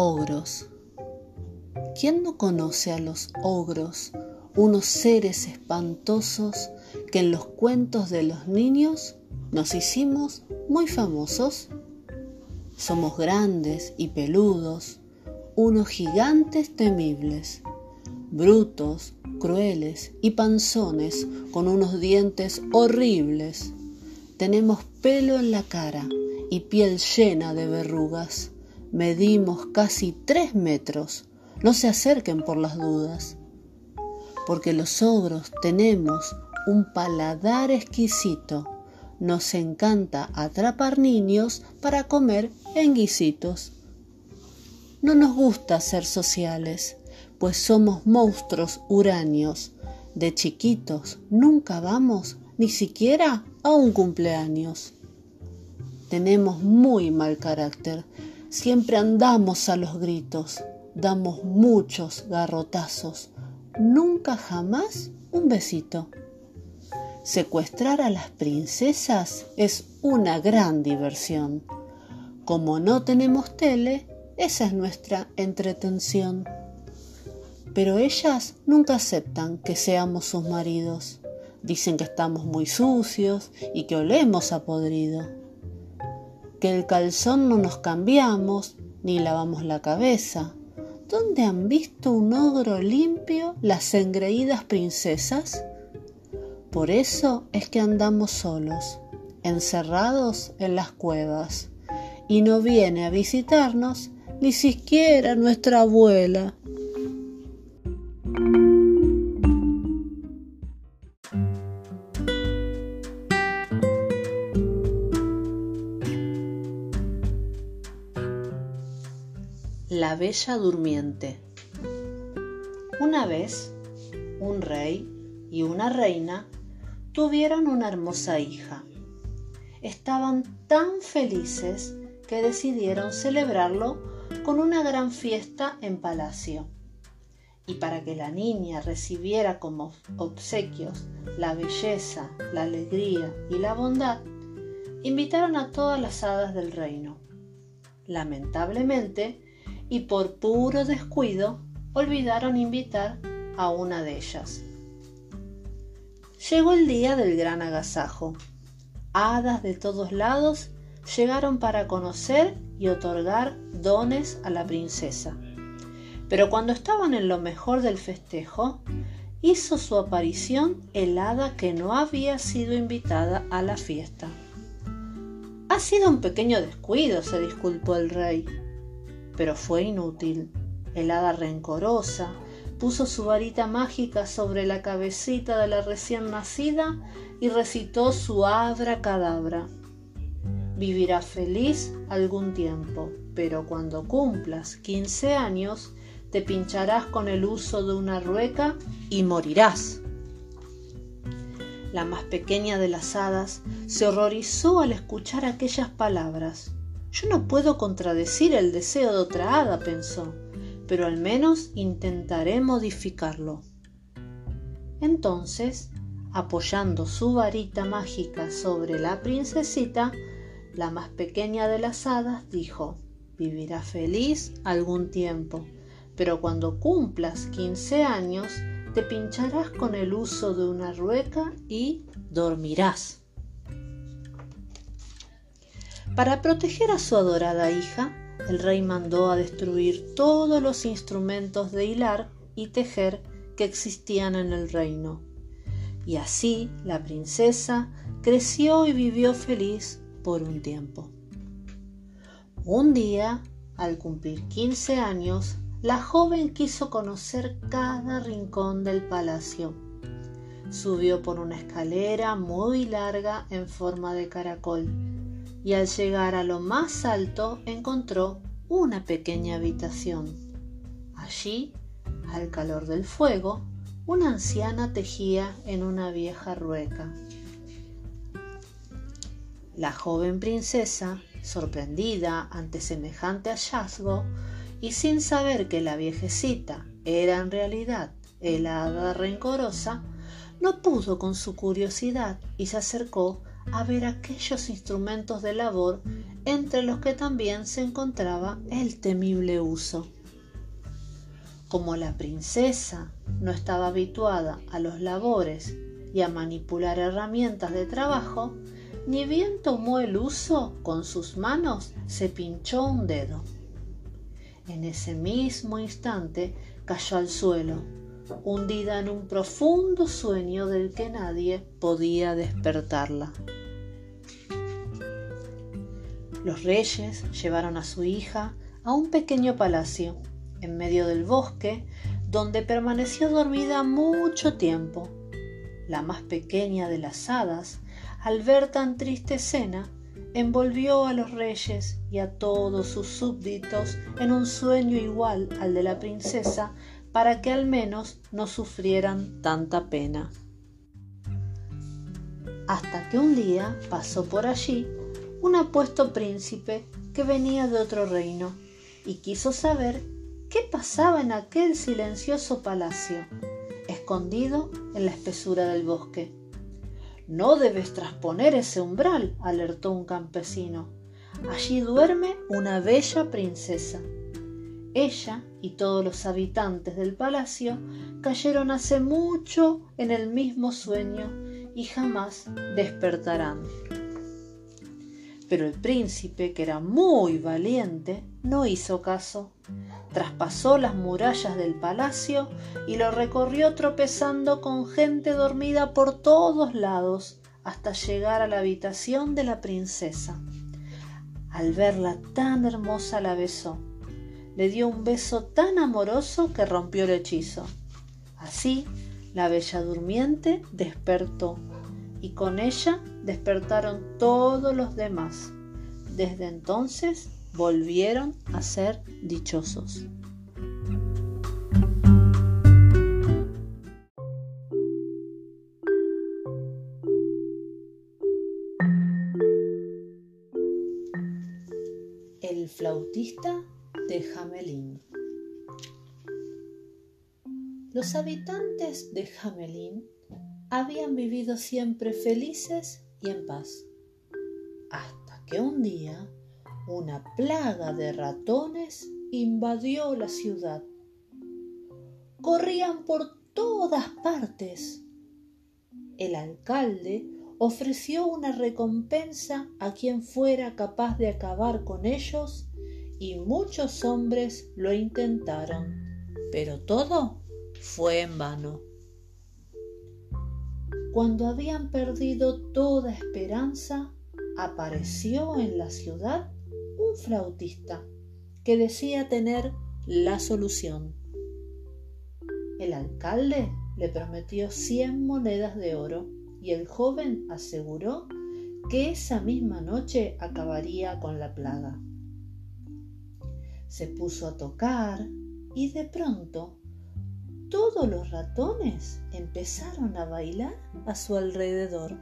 Ogros. ¿Quién no conoce a los ogros, unos seres espantosos que en los cuentos de los niños nos hicimos muy famosos? Somos grandes y peludos, unos gigantes temibles, brutos, crueles y panzones con unos dientes horribles. Tenemos pelo en la cara y piel llena de verrugas. Medimos casi tres metros. No se acerquen por las dudas. Porque los ogros tenemos un paladar exquisito. Nos encanta atrapar niños para comer en guisitos. No nos gusta ser sociales, pues somos monstruos uráneos. De chiquitos nunca vamos ni siquiera a un cumpleaños. Tenemos muy mal carácter, siempre andamos a los gritos, damos muchos garrotazos, nunca jamás un besito. Secuestrar a las princesas es una gran diversión. Como no tenemos tele, esa es nuestra entretención. Pero ellas nunca aceptan que seamos sus maridos. Dicen que estamos muy sucios y que olemos a podrido. Que el calzón no nos cambiamos ni lavamos la cabeza. ¿Dónde han visto un ogro limpio las engreídas princesas? Por eso es que andamos solos, encerrados en las cuevas, y no viene a visitarnos ni siquiera nuestra abuela. La Bella Durmiente Una vez, un rey y una reina tuvieron una hermosa hija. Estaban tan felices que decidieron celebrarlo con una gran fiesta en palacio. Y para que la niña recibiera como obsequios la belleza, la alegría y la bondad, invitaron a todas las hadas del reino. Lamentablemente, y por puro descuido, olvidaron invitar a una de ellas. Llegó el día del gran agasajo. Hadas de todos lados llegaron para conocer y otorgar dones a la princesa. Pero cuando estaban en lo mejor del festejo, hizo su aparición el hada que no había sido invitada a la fiesta. Ha sido un pequeño descuido, se disculpó el rey, pero fue inútil. El hada rencorosa puso su varita mágica sobre la cabecita de la recién nacida y recitó su abra cadabra. Vivirás feliz algún tiempo, pero cuando cumplas 15 años te pincharás con el uso de una rueca y morirás. La más pequeña de las hadas se horrorizó al escuchar aquellas palabras. Yo no puedo contradecir el deseo de otra hada, pensó pero al menos intentaré modificarlo. Entonces, apoyando su varita mágica sobre la princesita, la más pequeña de las hadas dijo, vivirás feliz algún tiempo, pero cuando cumplas 15 años, te pincharás con el uso de una rueca y dormirás. Para proteger a su adorada hija, el rey mandó a destruir todos los instrumentos de hilar y tejer que existían en el reino. Y así la princesa creció y vivió feliz por un tiempo. Un día, al cumplir 15 años, la joven quiso conocer cada rincón del palacio. Subió por una escalera muy larga en forma de caracol y al llegar a lo más alto encontró una pequeña habitación. Allí, al calor del fuego, una anciana tejía en una vieja rueca. La joven princesa, sorprendida ante semejante hallazgo y sin saber que la viejecita era en realidad el hada rencorosa, no pudo con su curiosidad y se acercó a ver aquellos instrumentos de labor entre los que también se encontraba el temible uso. Como la princesa no estaba habituada a los labores y a manipular herramientas de trabajo, ni bien tomó el uso con sus manos, se pinchó un dedo. En ese mismo instante cayó al suelo, hundida en un profundo sueño del que nadie podía despertarla. Los reyes llevaron a su hija a un pequeño palacio en medio del bosque donde permaneció dormida mucho tiempo. La más pequeña de las hadas, al ver tan triste escena, envolvió a los reyes y a todos sus súbditos en un sueño igual al de la princesa para que al menos no sufrieran tanta pena. Hasta que un día pasó por allí un apuesto príncipe que venía de otro reino y quiso saber qué pasaba en aquel silencioso palacio, escondido en la espesura del bosque. No debes trasponer ese umbral, alertó un campesino. Allí duerme una bella princesa. Ella y todos los habitantes del palacio cayeron hace mucho en el mismo sueño y jamás despertarán. Pero el príncipe, que era muy valiente, no hizo caso. Traspasó las murallas del palacio y lo recorrió tropezando con gente dormida por todos lados hasta llegar a la habitación de la princesa. Al verla tan hermosa la besó. Le dio un beso tan amoroso que rompió el hechizo. Así, la bella durmiente despertó y con ella despertaron todos los demás. Desde entonces volvieron a ser dichosos. El flautista de Jamelín. Los habitantes de Jamelín habían vivido siempre felices y en paz, hasta que un día una plaga de ratones invadió la ciudad. Corrían por todas partes. El alcalde ofreció una recompensa a quien fuera capaz de acabar con ellos y muchos hombres lo intentaron, pero todo fue en vano. Cuando habían perdido toda esperanza, apareció en la ciudad un flautista que decía tener la solución. El alcalde le prometió cien monedas de oro y el joven aseguró que esa misma noche acabaría con la plaga. Se puso a tocar y de pronto todos los ratones empezaron a bailar a su alrededor.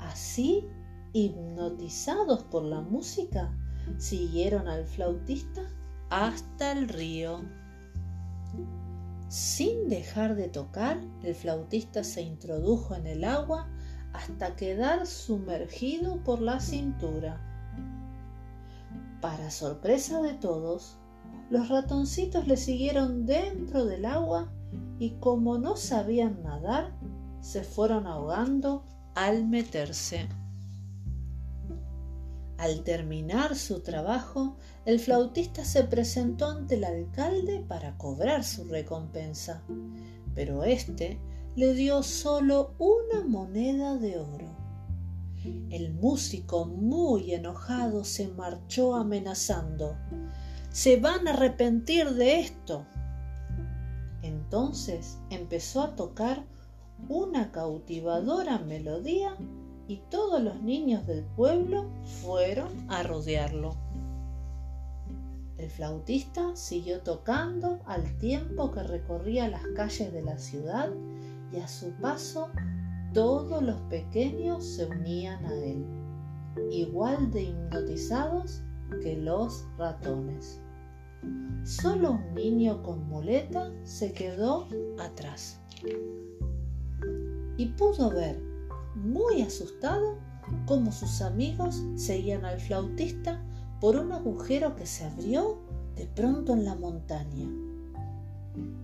Así, hipnotizados por la música, siguieron al flautista hasta el río. Sin dejar de tocar, el flautista se introdujo en el agua hasta quedar sumergido por la cintura. Para sorpresa de todos, los ratoncitos le siguieron dentro del agua y como no sabían nadar, se fueron ahogando al meterse. Al terminar su trabajo, el flautista se presentó ante el alcalde para cobrar su recompensa, pero éste le dio solo una moneda de oro. El músico, muy enojado, se marchó amenazando se van a arrepentir de esto. Entonces empezó a tocar una cautivadora melodía y todos los niños del pueblo fueron a rodearlo. El flautista siguió tocando al tiempo que recorría las calles de la ciudad y a su paso todos los pequeños se unían a él, igual de hipnotizados que los ratones. Solo un niño con muleta se quedó atrás y pudo ver, muy asustado, cómo sus amigos seguían al flautista por un agujero que se abrió de pronto en la montaña.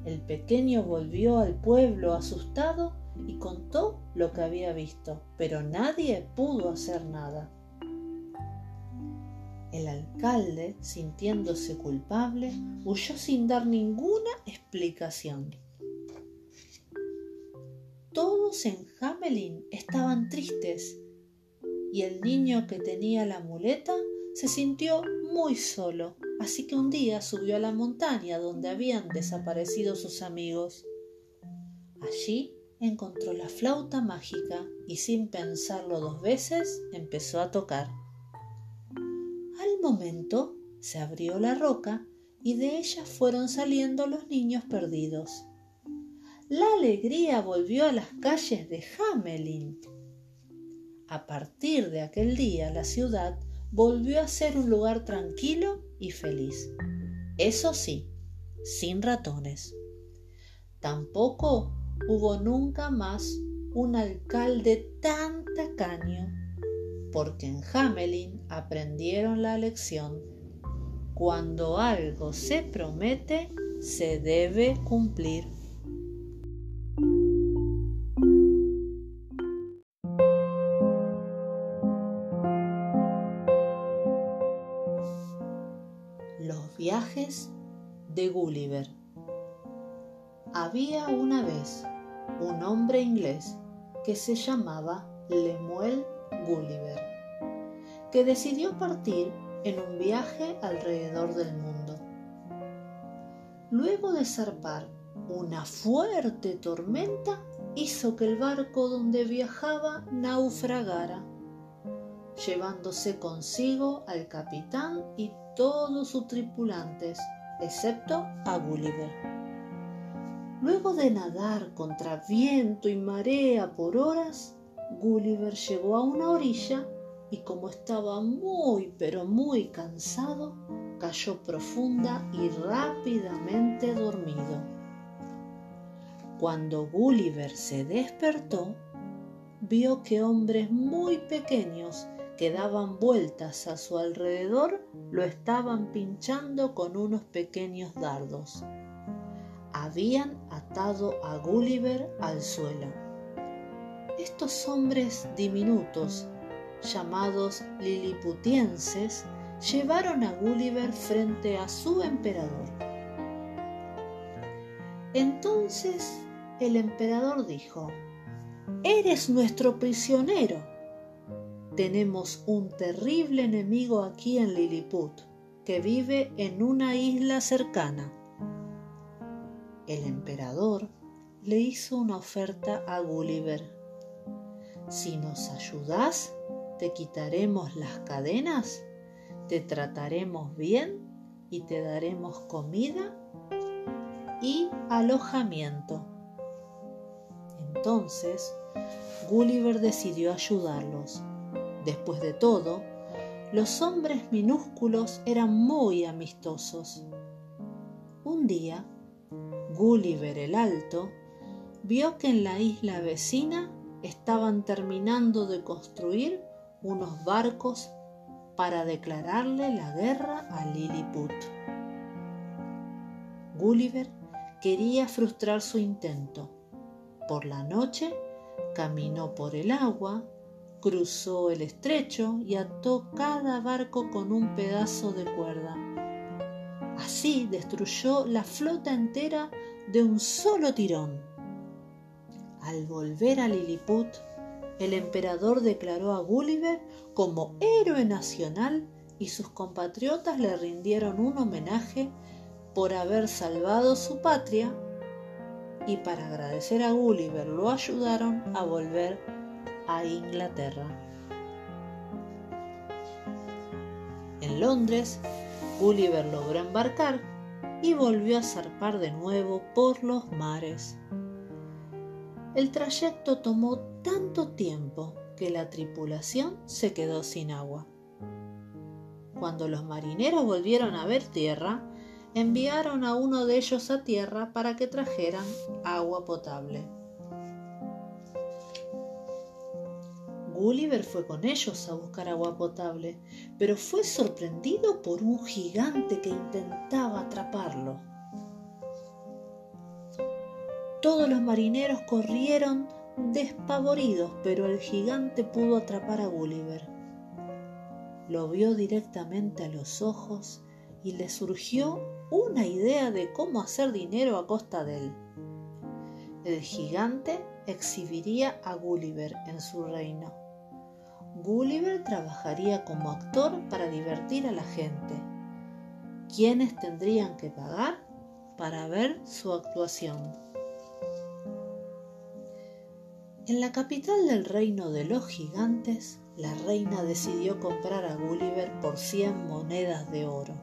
El pequeño volvió al pueblo asustado y contó lo que había visto, pero nadie pudo hacer nada. El alcalde, sintiéndose culpable, huyó sin dar ninguna explicación. Todos en Hamelin estaban tristes y el niño que tenía la muleta se sintió muy solo, así que un día subió a la montaña donde habían desaparecido sus amigos. Allí encontró la flauta mágica y sin pensarlo dos veces empezó a tocar. Al momento se abrió la roca y de ella fueron saliendo los niños perdidos. La alegría volvió a las calles de Hamelin. A partir de aquel día la ciudad volvió a ser un lugar tranquilo y feliz. Eso sí, sin ratones. Tampoco hubo nunca más un alcalde tan tacaño, porque en Hamelin aprendieron la lección. Cuando algo se promete, se debe cumplir. Los viajes de Gulliver. Había una vez un hombre inglés que se llamaba Lemuel Gulliver, que decidió partir en un viaje alrededor del mundo. Luego de zarpar, una fuerte tormenta hizo que el barco donde viajaba naufragara, llevándose consigo al capitán y todos sus tripulantes, excepto a Gulliver. Luego de nadar contra viento y marea por horas, Gulliver llegó a una orilla y como estaba muy pero muy cansado, cayó profunda y rápidamente dormido. Cuando Gulliver se despertó, vio que hombres muy pequeños que daban vueltas a su alrededor lo estaban pinchando con unos pequeños dardos habían atado a Gulliver al suelo. Estos hombres diminutos, llamados liliputienses, llevaron a Gulliver frente a su emperador. Entonces el emperador dijo, Eres nuestro prisionero. Tenemos un terrible enemigo aquí en Lilliput, que vive en una isla cercana el emperador le hizo una oferta a Gulliver. Si nos ayudas, te quitaremos las cadenas, te trataremos bien y te daremos comida y alojamiento. Entonces, Gulliver decidió ayudarlos. Después de todo, los hombres minúsculos eran muy amistosos. Un día, Gulliver el Alto vio que en la isla vecina estaban terminando de construir unos barcos para declararle la guerra a Lilliput. Gulliver quería frustrar su intento. Por la noche caminó por el agua, cruzó el estrecho y ató cada barco con un pedazo de cuerda. Así destruyó la flota entera de un solo tirón. Al volver a Lilliput, el emperador declaró a Gulliver como héroe nacional y sus compatriotas le rindieron un homenaje por haber salvado su patria y para agradecer a Gulliver lo ayudaron a volver a Inglaterra. En Londres, Gulliver logró embarcar y volvió a zarpar de nuevo por los mares. El trayecto tomó tanto tiempo que la tripulación se quedó sin agua. Cuando los marineros volvieron a ver tierra, enviaron a uno de ellos a tierra para que trajeran agua potable. Gulliver fue con ellos a buscar agua potable, pero fue sorprendido por un gigante que intentaba atraparlo. Todos los marineros corrieron despavoridos, pero el gigante pudo atrapar a Gulliver. Lo vio directamente a los ojos y le surgió una idea de cómo hacer dinero a costa de él. El gigante exhibiría a Gulliver en su reino. Gulliver trabajaría como actor para divertir a la gente. ¿Quiénes tendrían que pagar para ver su actuación? En la capital del reino de los gigantes, la reina decidió comprar a Gulliver por 100 monedas de oro.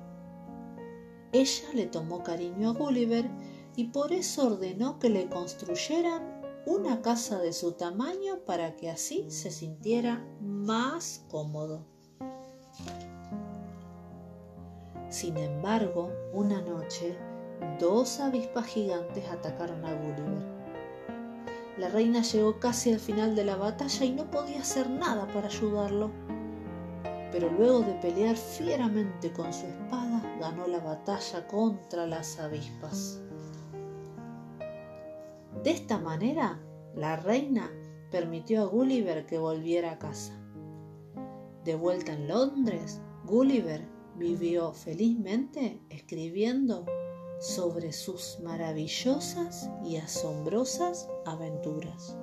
Ella le tomó cariño a Gulliver y por eso ordenó que le construyeran una casa de su tamaño para que así se sintiera más cómodo. Sin embargo, una noche, dos avispas gigantes atacaron a Gulliver. La reina llegó casi al final de la batalla y no podía hacer nada para ayudarlo. Pero luego de pelear fieramente con su espada, ganó la batalla contra las avispas. De esta manera, la reina permitió a Gulliver que volviera a casa. De vuelta en Londres, Gulliver vivió felizmente escribiendo sobre sus maravillosas y asombrosas aventuras.